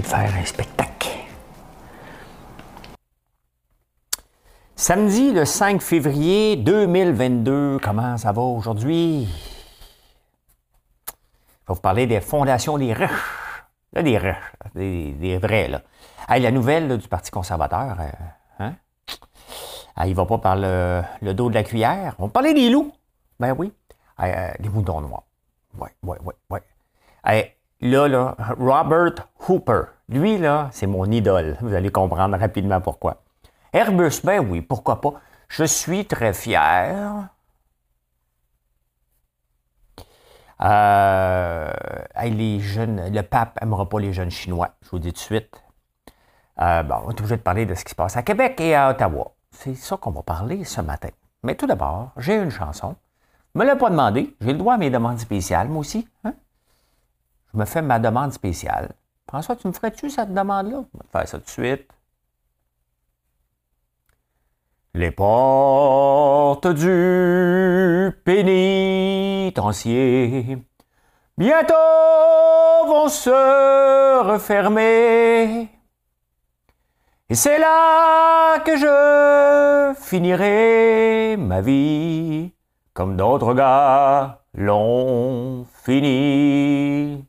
De faire un spectacle. Samedi le 5 février 2022, comment ça va aujourd'hui? Je vais vous parler des fondations des riches. Là, des riches, des, vrais, là. la nouvelle du Parti conservateur, euh, hein? Ah, il ne va pas par le, dos de la cuillère. On va parler des loups. Ben oui. Euh, des moutons noirs. Oui, oui, oui, oui. Là, là, Robert Hooper. Lui, là, c'est mon idole. Vous allez comprendre rapidement pourquoi. Airbus, ben oui, pourquoi pas. Je suis très fier. Euh, les jeunes, le pape n'aimera pas les jeunes chinois, je vous dis tout de suite. Euh, bon, on est obligé de parler de ce qui se passe à Québec et à Ottawa. C'est ça qu'on va parler ce matin. Mais tout d'abord, j'ai une chanson. Ne me l'ai pas demandé. J'ai le droit à mes demandes spéciales, moi aussi. Hein? Me fais ma demande spéciale. François, tu me ferais-tu cette demande-là? Je vais faire ça tout de suite. Les portes du pénitencier bientôt vont se refermer. Et c'est là que je finirai ma vie comme d'autres gars l'ont fini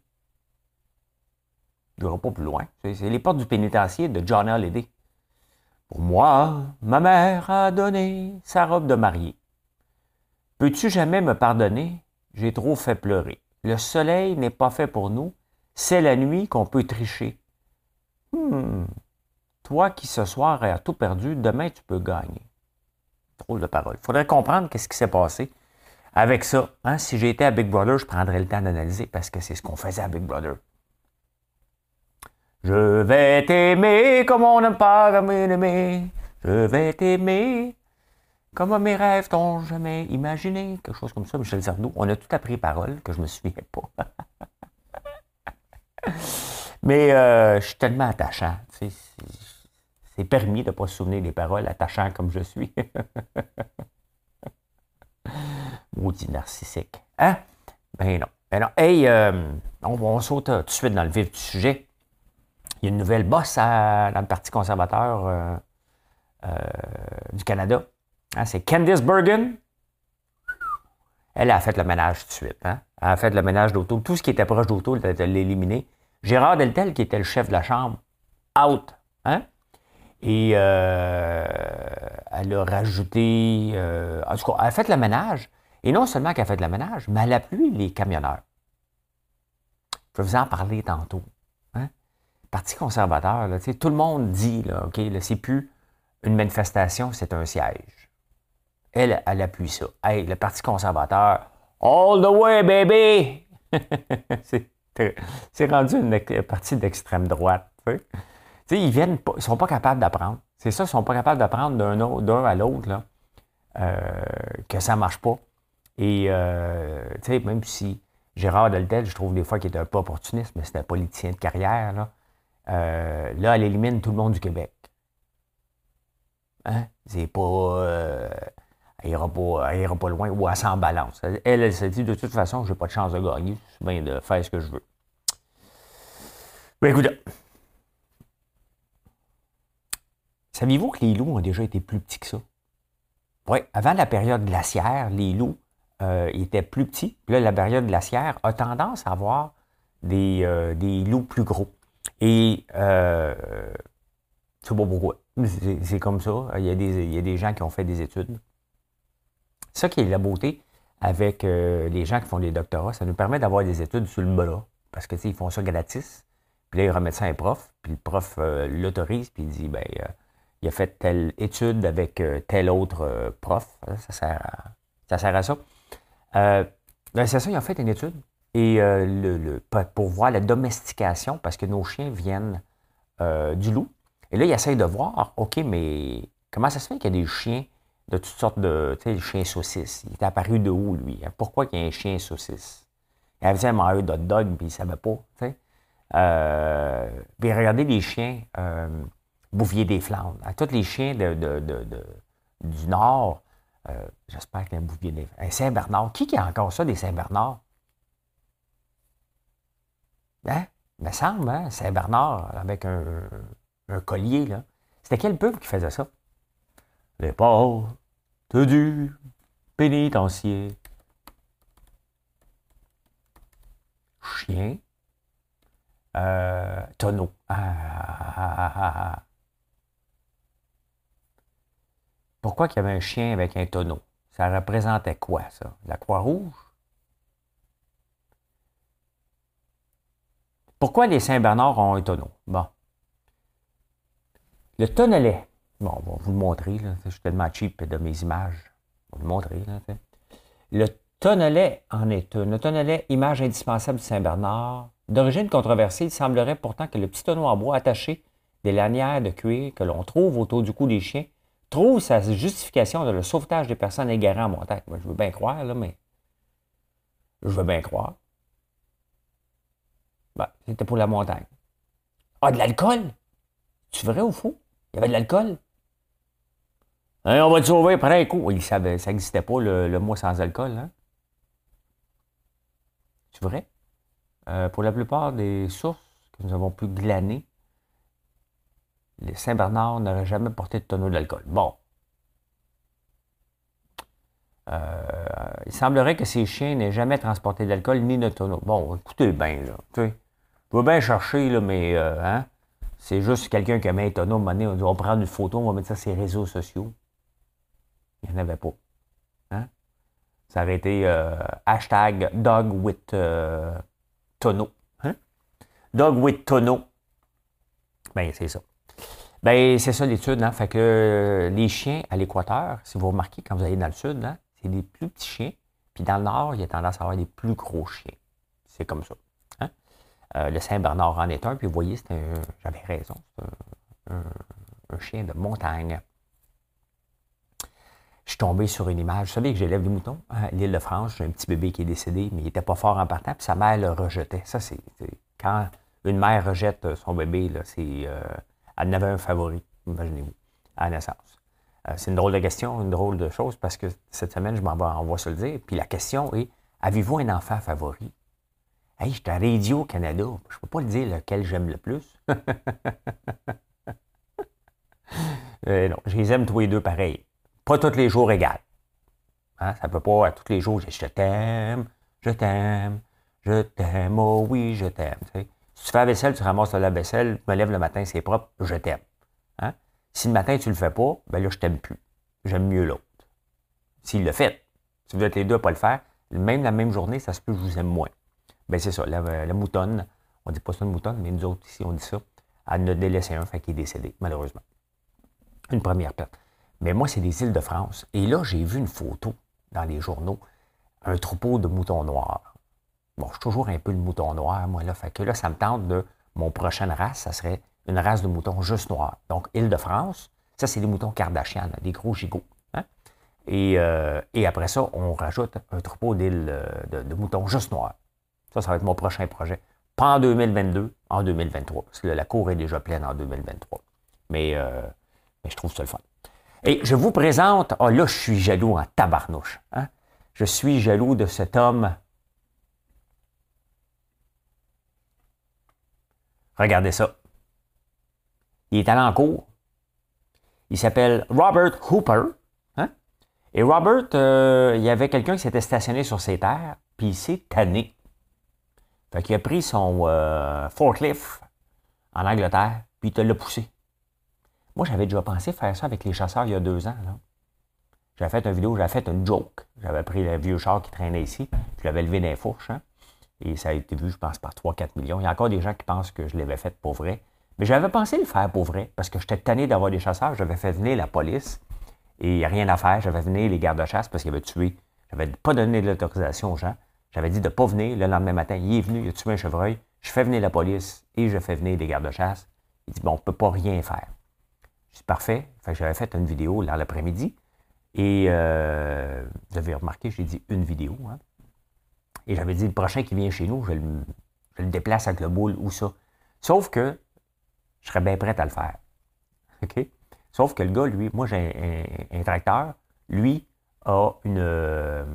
pas plus loin. C'est les portes du pénitencier de John Hallyday. Pour moi, ma mère a donné sa robe de mariée. Peux-tu jamais me pardonner? J'ai trop fait pleurer. Le soleil n'est pas fait pour nous. C'est la nuit qu'on peut tricher. Hmm. Toi qui ce soir as tout perdu, demain tu peux gagner. Drôle de parole. Il faudrait comprendre qu'est-ce qui s'est passé avec ça. Hein? Si j'étais à Big Brother, je prendrais le temps d'analyser parce que c'est ce qu'on faisait à Big Brother. Je vais t'aimer comme on n'aime pas. Je vais t'aimer comme mes rêves t'ont jamais imaginé. Quelque chose comme ça, Michel Zardou. On a tout appris paroles que je me souviens pas. Mais euh, je suis tellement attachant. C'est permis de ne pas se souvenir des paroles attachant comme je suis. Maudit narcissique. Hein? Ben non. Ben non. Hey, euh, on, on saute tout de suite dans le vif du sujet. Il y a une nouvelle bosse dans le Parti conservateur euh, euh, du Canada. Hein, c'est Candice Bergen. Elle a fait le ménage tout de suite. Hein. Elle a fait le ménage d'auto. Tout ce qui était proche d'auto, elle a éliminer. Gérard Deltel, qui était le chef de la Chambre, out. Hein? Et euh, elle a rajouté. en tout cas, elle a fait le ménage. Et non seulement qu'elle a fait le ménage, mais elle a plu les camionneurs. Je vais vous en parler tantôt. Parti conservateur, tout le monde dit, là, OK, là, c'est plus une manifestation, c'est un siège. Elle, elle appuie ça. Hey, le Parti conservateur, all the way, baby! c'est rendu une partie d'extrême droite. ils viennent ils sont pas capables d'apprendre. C'est ça, ils sont pas capables d'apprendre d'un à l'autre euh, que ça marche pas. Et euh, même si Gérard Deltel, je trouve des fois qu'il est un peu opportuniste, mais c'est un politicien de carrière, là, euh, là, elle élimine tout le monde du Québec. Hein? C'est pas. Euh, elle ira pas, pas loin ou elle s'en balance. Elle, elle, se dit de toute façon, j'ai pas de chance de gagner. C'est bien de faire ce que je veux. Ben, écoutez. Saviez-vous que les loups ont déjà été plus petits que ça? Oui, avant la période glaciaire, les loups euh, étaient plus petits. Puis là, la période glaciaire a tendance à avoir des, des loups plus gros. Et euh, sais pas pourquoi. C'est comme ça. Il y, a des, il y, a des, gens qui ont fait des études. Ça qui est la beauté avec euh, les gens qui font des doctorats, ça nous permet d'avoir des études sur le bras. Parce que ils font ça gratis. Puis là, ils remettent ça à un prof. Puis le prof euh, l'autorise. Puis il dit ben, euh, il a fait telle étude avec tel autre prof. Ça sert à ça. Sert à ça. ben, c'est ça, ils ont fait une étude. Et euh, le, pour voir la domestication, parce que nos chiens viennent euh, du loup. Et là, il essaye de voir, OK, mais comment ça se fait qu'il y a des chiens de toutes sortes de, tu sais, les chiens saucisses? Il est apparu de où, lui? Hein? Pourquoi il y a un chien saucisse? Il avait un maillot de dog, puis il ne savait pas, tu sais. Euh, puis regardez les chiens euh, Bouvier des Flandres. À tous les chiens de, du Nord, j'espère qu'il y a un Bouvier des Un Saint-Bernard. Qui, qui a encore ça, des Saint-Bernard? Il me semble, hein? Saint-Bernard, avec un, un collier, là. C'était quel peuple qui faisait ça? Les portes du pénitencier. Chien. Euh, tonneau. Ah, ah, ah, Pourquoi qu'il y avait un chien avec un tonneau? Ça représentait quoi, ça? La Croix-Rouge? Pourquoi les Saint-Bernard ont un tonneau? Bon. Le tonnelet. Bon, on va vous le montrer. Là. Je suis tellement cheap de mes images. On va vous le montrer. Le tonnelet en est un. Le tonnelet, image indispensable de Saint-Bernard. D'origine controversée, il semblerait pourtant que le petit tonneau en bois attaché des lanières de cuir que l'on trouve autour du cou des chiens trouve sa justification dans le sauvetage des personnes égarées en montagne. je veux bien croire, là, mais. Je veux bien croire. Ben, c'était pour la montagne. Ah, de l'alcool? Tu vrai ou faux? Il y avait de l'alcool? Hein, on va te sauver après un coup. Il ça n'existait pas le, le, mois sans alcool. Hein? C'est vrai? Euh, pour la plupart des sources que nous avons pu glaner, les Saint-Bernard n'auraient jamais porté de tonneau d'alcool. Bon. Euh, il semblerait que ces chiens n'aient jamais transporté d'alcool ni de tonneau. Bon, écoutez bien, là. Tu je veux bien chercher, là, mais euh, hein, c'est juste quelqu'un qui a mis un tonneau, on va prendre une photo, on va mettre ça sur les réseaux sociaux. Il n'y en avait pas. Hein? Ça aurait été euh, hashtag dog with tonneau. Hein? Dog with tonneau. Ben, c'est ça. Ben, c'est ça l'étude, hein? Fait que les chiens à l'équateur, si vous remarquez, quand vous allez dans le sud, hein, c'est des plus petits chiens. Puis dans le nord, il y a tendance à avoir des plus gros chiens. C'est comme ça. Hein? Euh, le Saint-Bernard en est un, puis vous voyez, c'est un. J'avais raison, c'est un, chien de montagne. Je suis tombé sur une image. Vous savez que j'élève des moutons à l'île de France. J'ai un petit bébé qui est décédé, mais il n'était pas fort en partant, puis sa mère le rejetait. Ça, c'est. Quand une mère rejette son bébé, là, c'est. Euh, elle n'avait un favori, imaginez-vous, à la naissance. Euh, c'est une drôle de question, une drôle de chose, parce que cette semaine, je m'en vais, se le dire. Puis la question est avez-vous un enfant favori? Hey, je suis à Radio-Canada. Je ne peux pas le dire lequel j'aime le plus. euh, non, je les aime tous les deux pareil. Pas tous les jours égales. Hein? Ça ne peut pas à tous les jours, je t'aime, je t'aime, je t'aime, oh oui, je t'aime. Si tu fais la vaisselle, tu ramasses la vaisselle, tu me lèves le matin, c'est propre, je t'aime. Hein? Si le matin, tu ne le fais pas, ben là, je t'aime plus. J'aime mieux l'autre. S'il le fait, si vous êtes les deux à pas le faire, même la même journée, ça se peut que je vous aime moins. Ben c'est ça, la, moutonne, on dit pas ça une moutonne, mais nous autres ici, on dit ça, elle ne délaissé un, fait qu'il est décédé, malheureusement. Une première perte. Mais moi, c'est des îles de France. Et là, j'ai vu une photo dans les journaux, un troupeau de moutons noirs. Bon, je suis toujours un peu le mouton noir, moi, là. Fait que là, ça me tente de. Mon prochaine race, ça serait une race de moutons juste noirs. Donc, Île-de-France, ça, c'est des moutons Kardashian, des gros gigots. Hein. Euh, et, après ça, on rajoute un troupeau d'îles euh, de, moutons juste noirs. Ça, ça va être mon prochain projet. Pas en 2022, en 2023. Parce que la cour est déjà pleine en 2023. Mais, euh, mais je trouve ça le fun. Et je vous présente, oh là, je suis jaloux en tabarnouche. Hein. Je suis jaloux de cet homme Regardez ça. Il est allé en cours. Il s'appelle Robert Hooper. Hein? Et Robert, euh, il y avait quelqu'un qui s'était stationné sur ses terres, puis il s'est tanné. Fait qu'il a pris son euh, forklift en Angleterre, puis il l'a poussé. Moi, j'avais déjà pensé faire ça avec les chasseurs il y a deux ans. J'avais fait une vidéo, j'avais fait une joke. J'avais pris le vieux char qui traînait ici, je l'avais levé dans les fourches. Hein? Et ça a été vu, je pense, par 3-4 millions. Il y a encore des gens qui pensent que je l'avais fait pour vrai. Mais j'avais pensé le faire pour vrai, parce que j'étais tanné d'avoir des chasseurs. J'avais fait venir la police et rien à faire. J'avais venir les gardes-chasse parce qu'ils avaient tué. J'avais pas donné de l'autorisation aux gens. J'avais dit de ne pas venir. Le lendemain matin, il est venu, il a tué un chevreuil. Je fais venir la police et je fais venir des gardes-chasse. Il dit, bon, on ne peut pas rien faire. Je dis, parfait. j'avais fait une vidéo l'après-midi. Et euh, vous avez remarqué, j'ai dit une vidéo. Hein. Et j'avais dit, le prochain qui vient chez nous, je le, déplace avec le boule ou ça. Sauf que je serais bien prêt à le faire. OK? Sauf que le gars, lui, moi j'ai un, tracteur, lui a une, euh,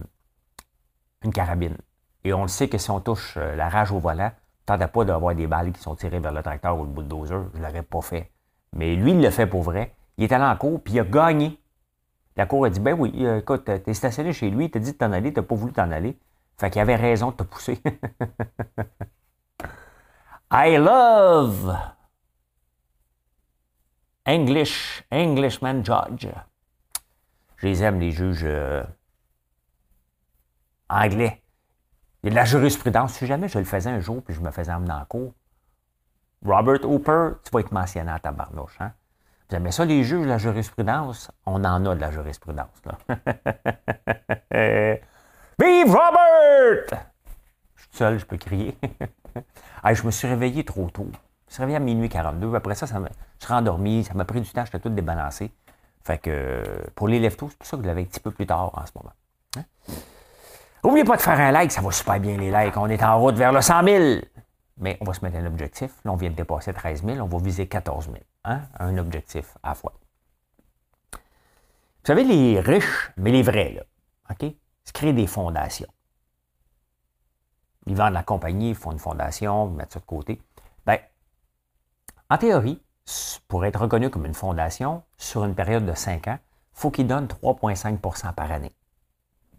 une carabine. Et on le sait que si on touche euh, la rage au volant, t'entends pas d'avoir des balles qui sont tirées vers le tracteur ou le bulldozer. Je l'aurais pas fait. Mais lui, il le fait pour vrai. Il est allé en cours, puis il a gagné. La cour a dit Ben oui, euh, écoute, t'es stationné chez lui, t'as dit de t'en aller, t'as pas voulu t'en aller. Fait qu'il avait raison de te pousser. I love English, Englishman Judge. Je les aime, les juges euh, anglais. Il y a de la jurisprudence. Si jamais je le faisais un jour puis je me faisais emmener en cours, Robert Hooper, tu vas être mentionné à ta barnouche. Hein? Vous aimez ça, les juges la jurisprudence? On en a de la jurisprudence. Là. Vive Robert! Je suis seul, je peux crier. je me suis réveillé trop tôt. Je réveillé à minuit 42. Après ça, je suis rendormi. Ça m'a pris du temps. J'étais tout débalancé. Fait que pour les leftos, c'est pour ça que je l'avais un petit peu plus tard en ce moment. N'oubliez hein? pas de faire un like. Ça va super bien, les likes. On est en route vers le 100 000. Mais on va se mettre un objectif. Là, on vient de dépasser 13 000. On va viser 14 000. Hein? Un objectif à la fois. Vous savez, les riches, mais les vrais, là, OK? créent des fondations. Ils vendent la compagnie, ils font une fondation, ils mettent ça de côté. Bien, en théorie, pour être reconnu comme une fondation, sur une période de 5 ans, il faut qu'ils donnent 3,5% par année.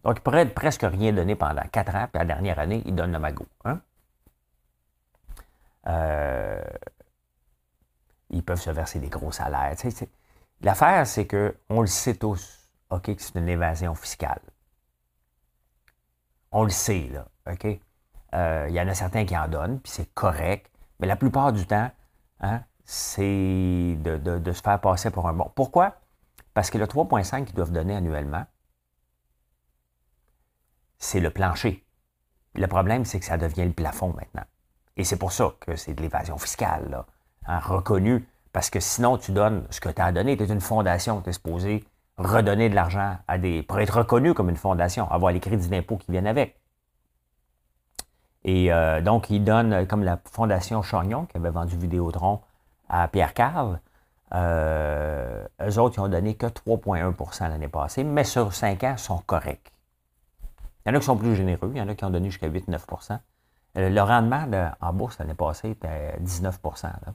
Donc, ils pourraient presque rien donner pendant 4 ans, puis la dernière année, ils donnent le magot. Euh, ils peuvent se verser des gros salaires. L'affaire, c'est qu'on le sait tous, OK, que c'est une évasion fiscale. On le sait, là, OK? Euh, il y en a certains qui en donnent, puis c'est correct, mais la plupart du temps, hein, c'est de, se faire passer pour un bon. Pourquoi? Parce que le 3,5 qu'ils doivent donner annuellement, c'est le plancher. Le problème, c'est que ça devient le plafond maintenant. Et c'est pour ça que c'est de l'évasion fiscale, hein, reconnue. Parce que sinon, tu donnes ce que tu as donné. Tu es une fondation, tu es supposé redonner de l'argent à des. pour être reconnu comme une fondation, avoir les crédits d'impôt qui viennent avec. Et euh, donc, ils donnent, comme la Fondation Chagnon, qui avait vendu Vidéotron à Pierre Cave, euh, eux autres, ils ont donné que 3,1% l'année passée, mais sur 5 ans, ils sont corrects. Il y en a qui sont plus généreux, il y en a qui ont donné jusqu'à 8-9% euh, Le rendement en bourse l'année passée était 19 là.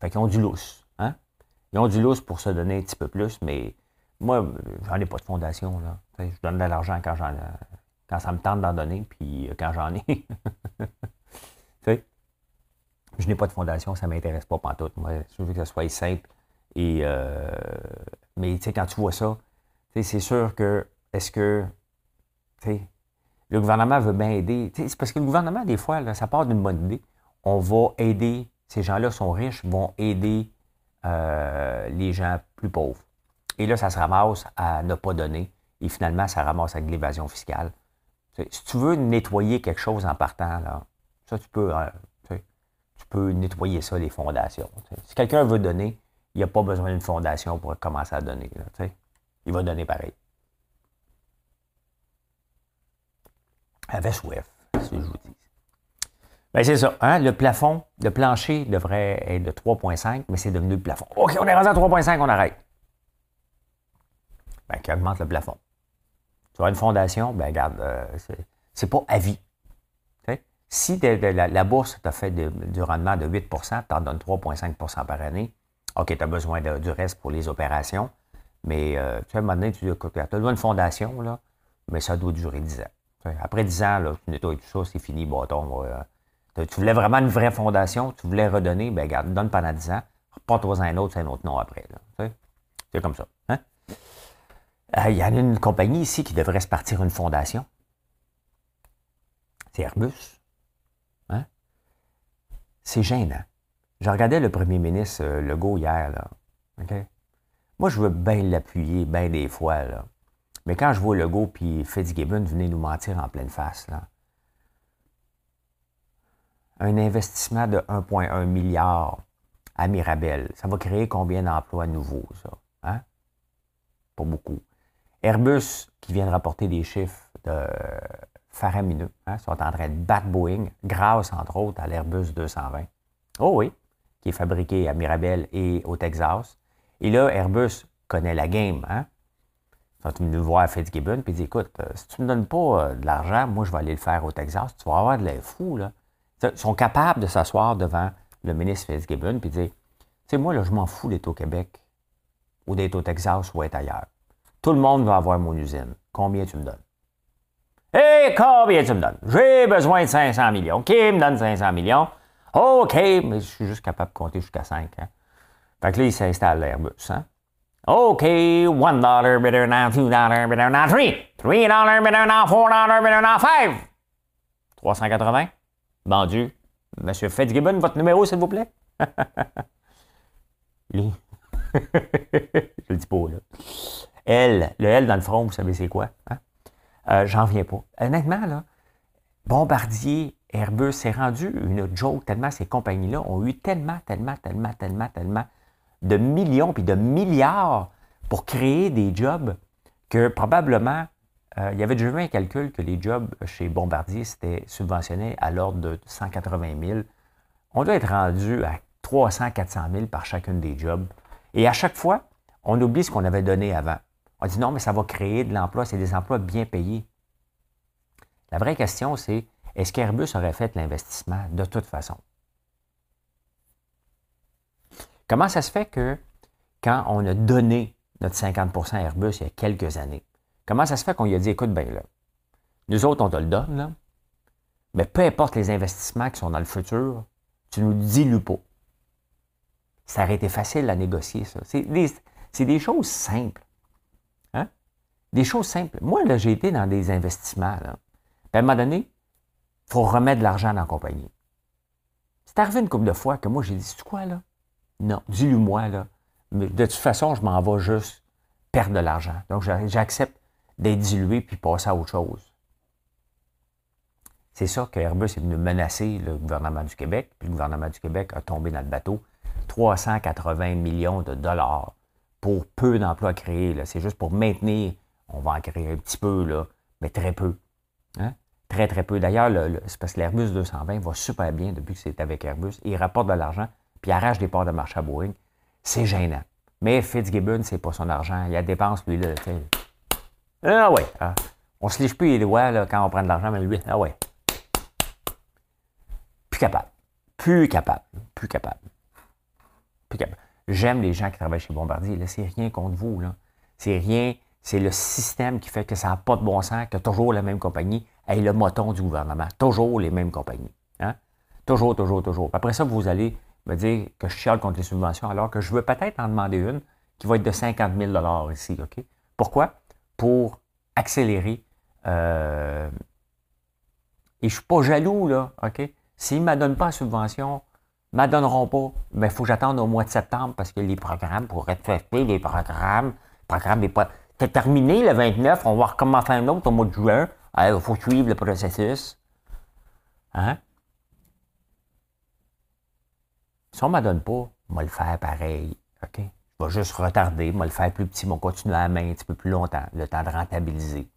Fait qu'ils ont du lousse. Hein? Ils ont du lousse pour se donner un petit peu plus, mais moi, j'en ai pas de fondation. Là. Je donne de l'argent quand, ça me tente d'en donner, puis euh, quand j'en ai. je n'ai pas de fondation, ça ne m'intéresse pas pantoute. Moi, je veux que ça soit simple. Et, euh, mais quand tu vois ça, c'est sûr que, est-ce que, le gouvernement veut bien aider? C'est parce que le gouvernement, des fois, là, ça part d'une bonne idée. On va aider, ces gens-là sont riches, vont aider euh, les gens plus pauvres. Et là, ça se ramasse à ne pas donner. Et finalement, ça ramasse avec l'évasion fiscale. Si tu veux nettoyer quelque chose en partant, là, tu peux, hein, tu peux nettoyer ça, les fondations. Si quelqu'un veut donner, il n'y a pas besoin d'une fondation pour commencer à donner. il va donner pareil. Avec Swift, si je vous dis. Ben c'est ça. Hein? Le plafond, le plancher devrait être de 3,5, mais c'est devenu le plafond. OK, on est rendu à 3,5, on arrête. Ben, qui augmente le plafond. Tu as une fondation, ben regarde, euh, c'est pas à vie. Si la, bourse t'a fait du rendement de 8 tu en donnes 3,5% par année, OK, tu as besoin du reste pour les opérations, mais euh, tu sais, à un moment donné, tu as besoin une fondation, là, mais ça doit durer 10 ans. après 10 ans, là, tu nettoies tout ça, c'est fini, bâton. Euh, tu voulais vraiment une vraie fondation, tu voulais redonner, ben regarde, donne pendant 10 ans, reporte-toi un autre, c'est un autre nom après. C'est comme ça. Hein? Euh, il y en a une compagnie ici qui devrait se partir une fondation. C'est Airbus. C'est gênant. Je regardais le premier ministre euh, Legault hier. Là. Moi, je veux bien l'appuyer, bien des fois. Là. Mais quand je vois Legault puis Fitzgibbon venir nous mentir en pleine face, là, un investissement de 1,1 milliard à Mirabel. Ça va créer combien d'emplois nouveaux, ça? Hein? Pas beaucoup. Airbus, qui vient de rapporter des chiffres de faramineux, hein, sont en train de battre Boeing grâce, entre autres, à l'Airbus 220. Oh oui, qui est fabriqué à Mirabel et au Texas. Et là, Airbus connaît la game. Hein? Ils sont venus voir Fitzgibbon et dit Écoute, euh, si tu ne me donnes pas euh, de l'argent, moi, je vais aller le faire au Texas. Tu vas avoir de l'air fou. Là. Ils sont capables de s'asseoir devant le ministre Fitzgibbon et dire Tu sais, moi, là, je m'en fous d'être au Québec ou d'être au Texas ou d'être ailleurs. Tout le monde va avoir mon usine. Combien tu me donnes? Et combien tu me donnes J'ai besoin de 500 millions. Qui me donne 500 millions OK, mais je suis juste capable de compter jusqu'à 5. Hein? Fait que là, il s'installe l'Airbus. Hein? OK, one dollar better now, two dollar better now, three. Three dollar better now, four dollar better now, five. 380. Vendu. Monsieur Fitzgibbon, votre numéro, s'il vous plaît? Lui. Je le dis pas, là. L, le L dans le front, vous savez c'est quoi? Hein? Euh, J'en viens pas. Honnêtement, là, Bombardier, Airbus, c'est rendu une joke tellement ces compagnies-là ont eu tellement, tellement, tellement, tellement, tellement de millions puis de milliards pour créer des jobs que probablement, euh, il y avait déjà eu un calcul que les jobs chez Bombardier, c'était subventionné à l'ordre de 180 000. On doit être rendu à 300, 400 000 par chacune des jobs. Et à chaque fois, on oublie ce qu'on avait donné avant. On dit non, mais ça va créer de l'emploi, c'est des emplois bien payés. La vraie question, c'est est-ce qu'Airbus aurait fait l'investissement de toute façon? Comment ça se fait que quand on a donné notre 50% à Airbus il y a quelques années, comment ça se fait qu'on lui a dit, écoute, bien là, nous autres, on te le donne, là, mais peu importe les investissements qui sont dans le futur, tu nous dilues pas. Ça aurait été facile à négocier, ça. C'est des, choses simples. Des choses simples. Moi, là, j'ai été dans des investissements. À un moment donné, il faut remettre de l'argent dans la compagnie. C'est arrivé une couple de fois que moi, j'ai dit, c'est quoi, là? Non, dis-le-moi, là. Mais de toute façon, je m'en vais juste perdre de l'argent. Donc, j'accepte d'être dilué puis passer à autre chose. C'est ça que Airbus est venu menacer le gouvernement du Québec, puis le gouvernement du Québec a tombé dans le bateau. 380 millions de dollars pour peu d'emplois créés. C'est juste pour maintenir, on va en créer un petit peu, là, mais très peu. Hein? Très, très peu. D'ailleurs, c'est parce que l'Airbus 220 va super bien depuis que c'est avec Airbus. Il rapporte de l'argent puis il arrache des parts de marché à Boeing, c'est gênant. Mais Fitzgibbon, c'est pas son argent. Il a dépense, lui, là. Ah ouais. Ah. On se liche plus les doigts là, quand on prend de l'argent, mais lui, ah ouais. Plus capable. Plus capable. Plus capable. Plus capable. J'aime les gens qui travaillent chez Bombardier. Là, c'est rien contre vous. Là. C'est rien. C'est le système qui fait que ça n'a pas de bon sens, que toujours la même compagnie ait le moton du gouvernement. Toujours les mêmes compagnies. Hein? Toujours, toujours, toujours. Après ça, vous allez me dire que je chiale contre les subventions alors que je veux peut-être en demander une qui va être de 50 000 ici. Pourquoi? Pour accélérer. Euh, et je ne suis pas jaloux, là. OK? S'ils ne me donnent pas la subvention, ne me donneront pas. Mais il faut que j'attende au mois de septembre parce que les programmes, pour être faits, les programmes, le programme n'est pas. C'est terminé le 29, on va recommencer un autre au mois de juin. Il faut suivre le processus. Hein? Si on ne me donne pas, je vais le faire pareil. OK? Je vais juste retarder, je vais le faire plus petit, je vais continuer à la main un petit peu plus longtemps, le temps de rentabiliser.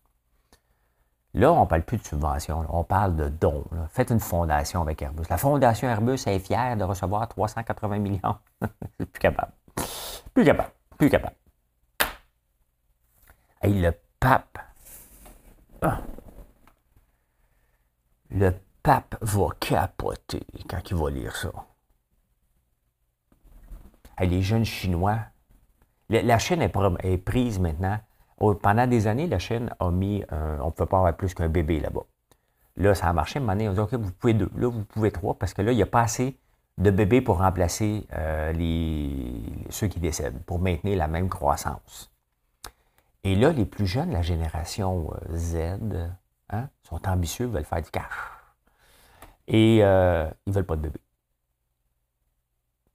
Là, on ne parle plus de subvention, on parle de dons. Faites une fondation avec Airbus. La fondation Airbus est fière de recevoir 380 millions. Plus capable. Plus capable. Plus capable. Et le pape. Ah. Le pape va capoter quand il va lire ça les jeunes Chinois. La Chine est, prise maintenant. Pendant des années, la Chine a mis, on ne peut pas avoir plus qu'un bébé là-bas. Là, ça a marché. À un moment donné, on dit, OK, vous pouvez deux. Là, vous pouvez trois, parce que là, il n'y a pas assez de bébés pour remplacer euh, ceux qui décèdent, pour maintenir la même croissance. Et là, les plus jeunes, la génération euh, Z, hein, sont ambitieux, veulent faire du cash. Et euh, ils ne veulent pas de bébés.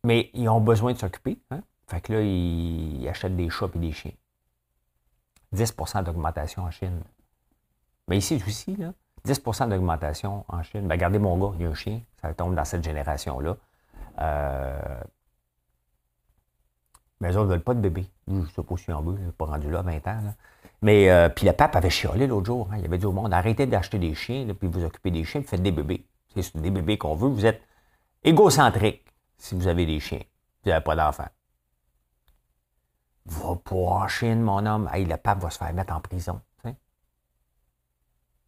Mais ils ont besoin de s'occuper. Hein? Fait que là, ils, achètent des chats et des chiens. 10% d'augmentation en Chine. Mais ici aussi, là, 10% d'augmentation en Chine. Ben, regardez mon gars, il y a un chien, ça tombe dans cette génération-là. Euh, mais eux ne veulent pas de bébé. Je ne sais pas si en veux, pas rendu là 20 ans. Mais euh, puis le pape avait chiolé l'autre jour. Hein. Il avait dit au monde arrêtez d'acheter des chiens, puis vous occupez des chiens, puis faites des bébés. C'est des bébés qu'on veut. Vous êtes égocentrique si vous avez des chiens. Vous n'avez pas d'enfants. Va en Chine, mon homme. Le pape va se faire mettre en prison.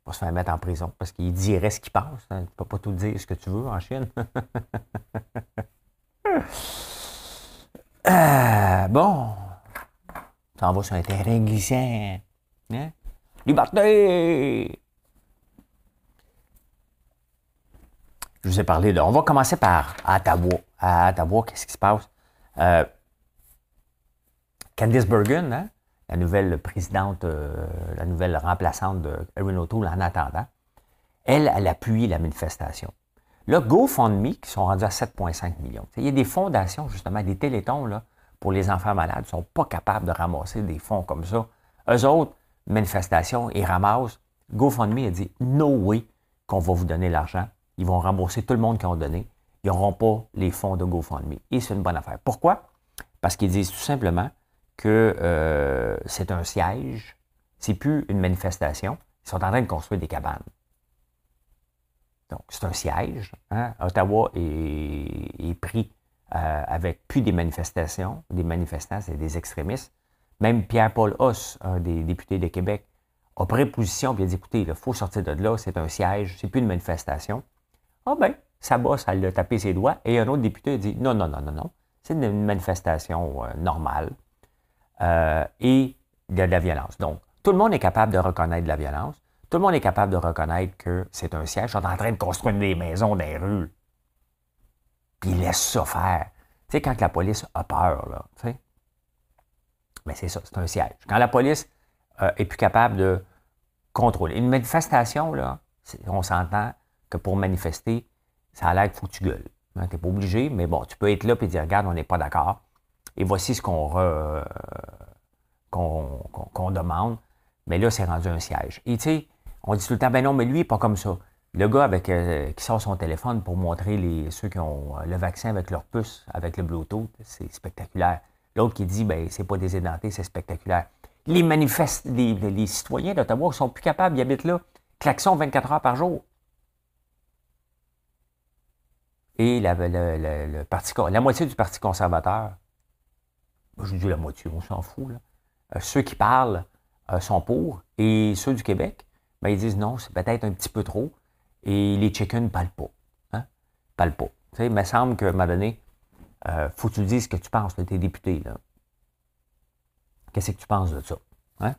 Il va se faire mettre en prison parce qu'il dirait ce qu'il pense. Hein. Tu ne peux pas tout dire ce que tu veux en Chine. Euh, bon. Ça va sur un terrain glissant. Hein? Liberté! Je vous ai parlé de. On va commencer par Ottawa. À qu'est-ce qui se passe? Euh, Candice Bergen, hein, la nouvelle présidente, euh, la nouvelle remplaçante de Erin O'Toole en attendant, elle, elle appuie la manifestation. Là, GoFundMe, qui sont rendus à 7,5 millions. Il y a des fondations, justement, des télétons là, pour les enfants malades, ne sont pas capables de ramasser des fonds comme ça. Eux autres, manifestation, ils ramassent. GoFundMe a dit No way qu'on va vous donner l'argent. Ils vont rembourser tout le monde qui ont donné. Ils n'auront pas les fonds de GoFundMe. Et c'est une bonne affaire. Pourquoi? Parce qu'ils disent tout simplement que euh, c'est un siège, c'est plus une manifestation. Ils sont en train de construire des cabanes. Donc, c'est un siège. Hein. Ottawa est, pris euh, avec plus des manifestations, des manifestants, c'est des extrémistes. Même Pierre-Paul Hoss, un des députés de Québec, a pris position et a dit écoutez, il faut sortir de là, c'est un siège, c'est plus une manifestation. Ah ben, bosse, elle a tapé ses doigts. Et un autre député a dit non, non, non, non, non. C'est une manifestation euh, normale. Euh, et de la violence. Donc, tout le monde est capable de reconnaître de la violence. Tout le monde est capable de reconnaître que c'est un siège. Ils sont en train de construire des maisons dans les rues. Puis ils laissent ça faire. Tu sais, quand la police a peur, là, tu sais. Mais c'est ça, c'est un siège. Quand la police euh, est plus capable de contrôler. Une manifestation, là, on s'entend que pour manifester, ça a l'air qu'il faut que tu gueules. Hein, n'es pas obligé, mais bon, tu peux être là et dire, regarde, on n'est pas d'accord. Et voici ce qu'on qu'on demande. Mais là, c'est rendu un siège. Et tu sais, on dit tout le temps, ben non, mais lui, pas comme ça. Le gars euh, qui sort son téléphone pour montrer ceux qui ont euh, le vaccin avec leur puce, avec le Bluetooth, c'est spectaculaire. L'autre qui dit, ben c'est pas des édentés, c'est spectaculaire. Les manifestes, les, citoyens d'Ottawa ne sont plus capables, ils habitent là. Klaxon 24 heures par jour. Et la, moitié du Parti conservateur je dis la moitié, on s'en fout. Là. Euh, ceux qui parlent sont pour et ceux du Québec, ben, ils disent non, c'est peut-être un petit peu trop et les chickens ne parlent pas. Hein? Parlent pas. il me semble qu'à un moment donné, euh, faut que tu dises ce que tu penses, de tes députés. Qu'est-ce que tu penses de ça? Hein?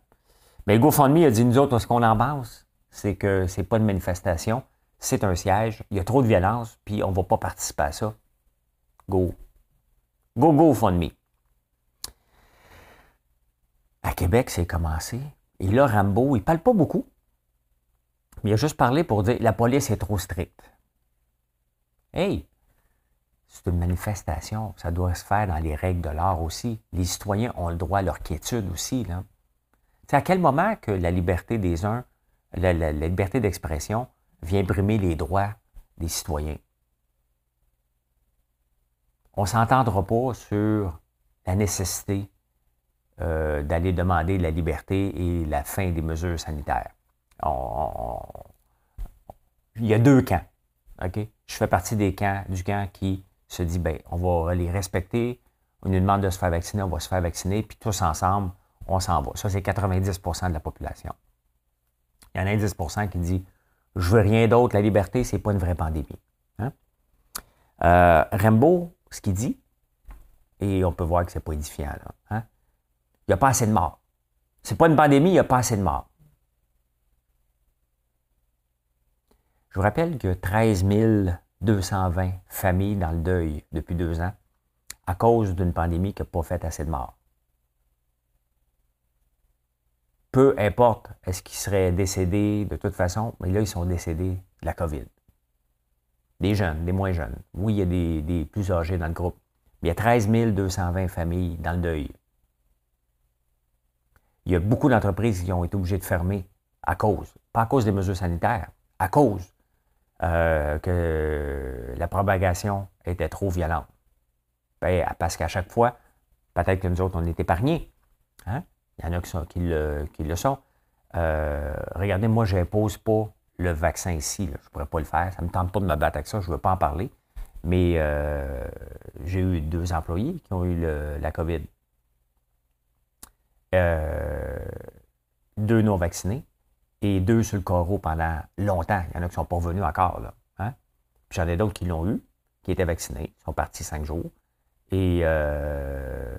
Mais GoFundMe a dit, nous autres, ce qu'on en pense, c'est que c'est pas une manifestation, c'est un siège, il y a trop de violence, puis on va pas participer à ça. Go. Go, GoFundMe. À Québec, c'est commencé. Et là, Rambo, il parle pas beaucoup. Mais il a juste parlé pour dire la police est trop stricte. Hey, c'est une manifestation. Ça doit se faire dans les règles de l'art aussi. Les citoyens ont le droit à leur quiétude aussi. C'est à quel moment que la liberté des uns, la, liberté d'expression vient brimer les droits des citoyens? On ne s'entendra pas sur la nécessité euh, d'aller demander la liberté et la fin des mesures sanitaires. Il y a deux camps. Je fais partie des camps, du camp qui se dit, ben, on va les respecter. On nous demande de se faire vacciner, on va se faire vacciner, puis tous ensemble, on s'en va. Ça, c'est 90% de la population. Il y en a 10% qui dit, je veux rien d'autre, la liberté, c'est pas une vraie pandémie. Hein? Euh, ce qu'il dit, et on peut voir que c'est pas édifiant, hein? Il n'y a pas assez de morts. C'est pas une pandémie, il n'y a pas assez de morts. Je vous rappelle que 13 220 familles dans le deuil depuis deux ans à cause d'une pandémie qui n'a pas fait assez de morts. Peu importe est-ce qu'ils seraient décédés de toute façon, mais là, ils sont décédés de la COVID. Des jeunes, des moins jeunes. Oui, il y a des, des plus âgés dans le groupe. Mais il y a 13 220 familles dans le deuil. Il y a beaucoup d'entreprises qui ont été obligées de fermer à cause, pas à cause des mesures sanitaires, à cause euh, que la propagation était trop violente. Ben, parce qu'à chaque fois, peut-être que nous autres, on est épargnés. Hein? Il y en a qui, le, sont. Euh, regardez, moi, je n'impose pas le vaccin ici. Je ne pourrais pas le faire. Ça ne me tente pas de me battre avec ça. Je ne veux pas en parler. Mais euh, j'ai eu deux employés qui ont eu la COVID. Deux non vaccinés et deux sur le corps pendant longtemps. Il y en a qui ne sont pas revenus encore. Là, hein? Puis j'en ai d'autres qui l'ont eu, qui étaient vaccinés, sont partis cinq jours. Et euh,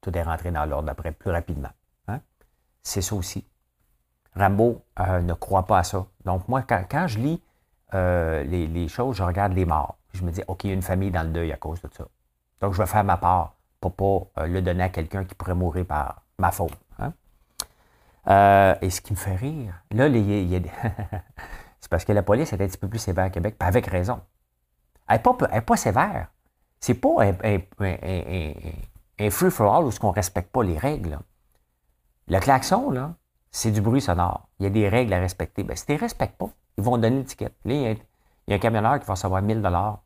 tout est rentré dans l'ordre après plus rapidement. Hein? C'est ça aussi. Rambo ne croit pas à ça. Donc, moi, quand, je lis les, les, choses, je regarde les morts je me dis, OK, il y a une famille dans le deuil à cause de ça. Donc, je vais faire ma part pour ne pas euh, le donner à quelqu'un qui pourrait mourir par ma faute. Euh, et ce qui me fait rire, là, c'est parce que la police est un petit peu plus sévère à Québec, avec raison. Elle n'est pas, sévère. C'est pas un, free-for-all où on ne respecte pas les règles. Le klaxon, là, c'est du bruit sonore. Il y a des règles à respecter. Ben, si tu ne les respectes pas, ils vont donner l'étiquette. Il y a un camionneur qui va recevoir 1000 dollars,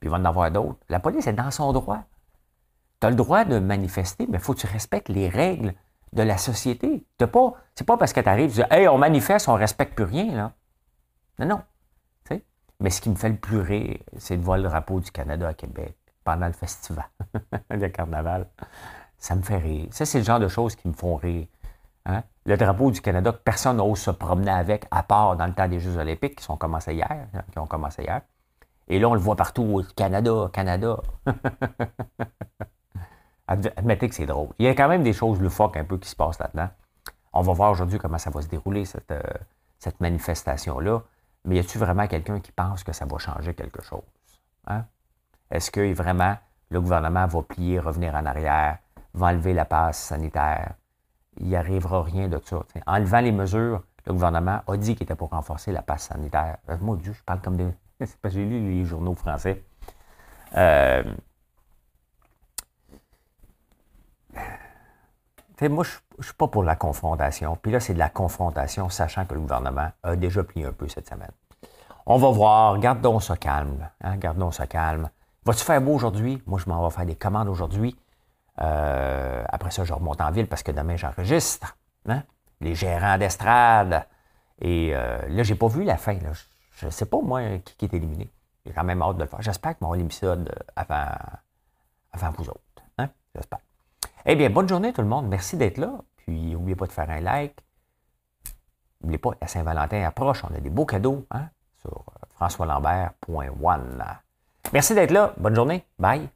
puis il va en avoir d'autres. La police est dans son droit. Tu as le droit de manifester, mais il faut que tu respectes les règles de la société. C'est pas parce que tu tu dis Hey, on manifeste, on ne respecte plus rien. Là. Non, non. Mais ce qui me fait le plus rire, c'est de voir le drapeau du Canada à Québec pendant le festival, le carnaval. Ça me fait rire. Ça, c'est le genre de choses qui me font rire. Hein? Le drapeau du Canada que personne n'ose se promener avec, à part dans le temps des Jeux olympiques qui sont commencés hier, hein, qui ont commencé hier. Et là, on le voit partout, Canada, Canada. Admettez que c'est drôle. Il y a quand même des choses fuck un peu qui se passent là-dedans. On va voir aujourd'hui comment ça va se dérouler, cette, euh, cette manifestation-là. Mais y a-t-il vraiment quelqu'un qui pense que ça va changer quelque chose? Hein? Est-ce que vraiment le gouvernement va plier, revenir en arrière, va enlever la passe sanitaire, il n'y arrivera rien de ça. En levant les mesures, le gouvernement a dit qu'il était pour renforcer la passe sanitaire. Euh, moi, Dieu, je parle comme des. C'est parce que j'ai lu les journaux français. Euh... moi, je ne suis pas pour la confrontation. Puis là, c'est de la confrontation, sachant que le gouvernement a déjà plié un peu cette semaine. On va voir. Gardons ça calme. Hein, gardons ça calme. Va-tu faire beau aujourd'hui? Moi, je m'en vais faire des commandes aujourd'hui. Euh, après ça, je remonte en ville parce que demain, j'enregistre. Hein? Les gérants d'estrade. Et euh, là, j'ai pas vu la fin. Je ne sais pas, moi, qui, est éliminé. J'ai quand même hâte de le faire. J'espère que mon épisode avant, avant vous autres. Hein? J'espère. Eh bien, bonne journée tout le monde. Merci d'être là. Puis, n'oubliez pas de faire un like. N'oubliez pas, la Saint-Valentin approche. On a des beaux cadeaux hein, sur euh, françoislambert.one. Merci d'être là. Bonne journée. Bye.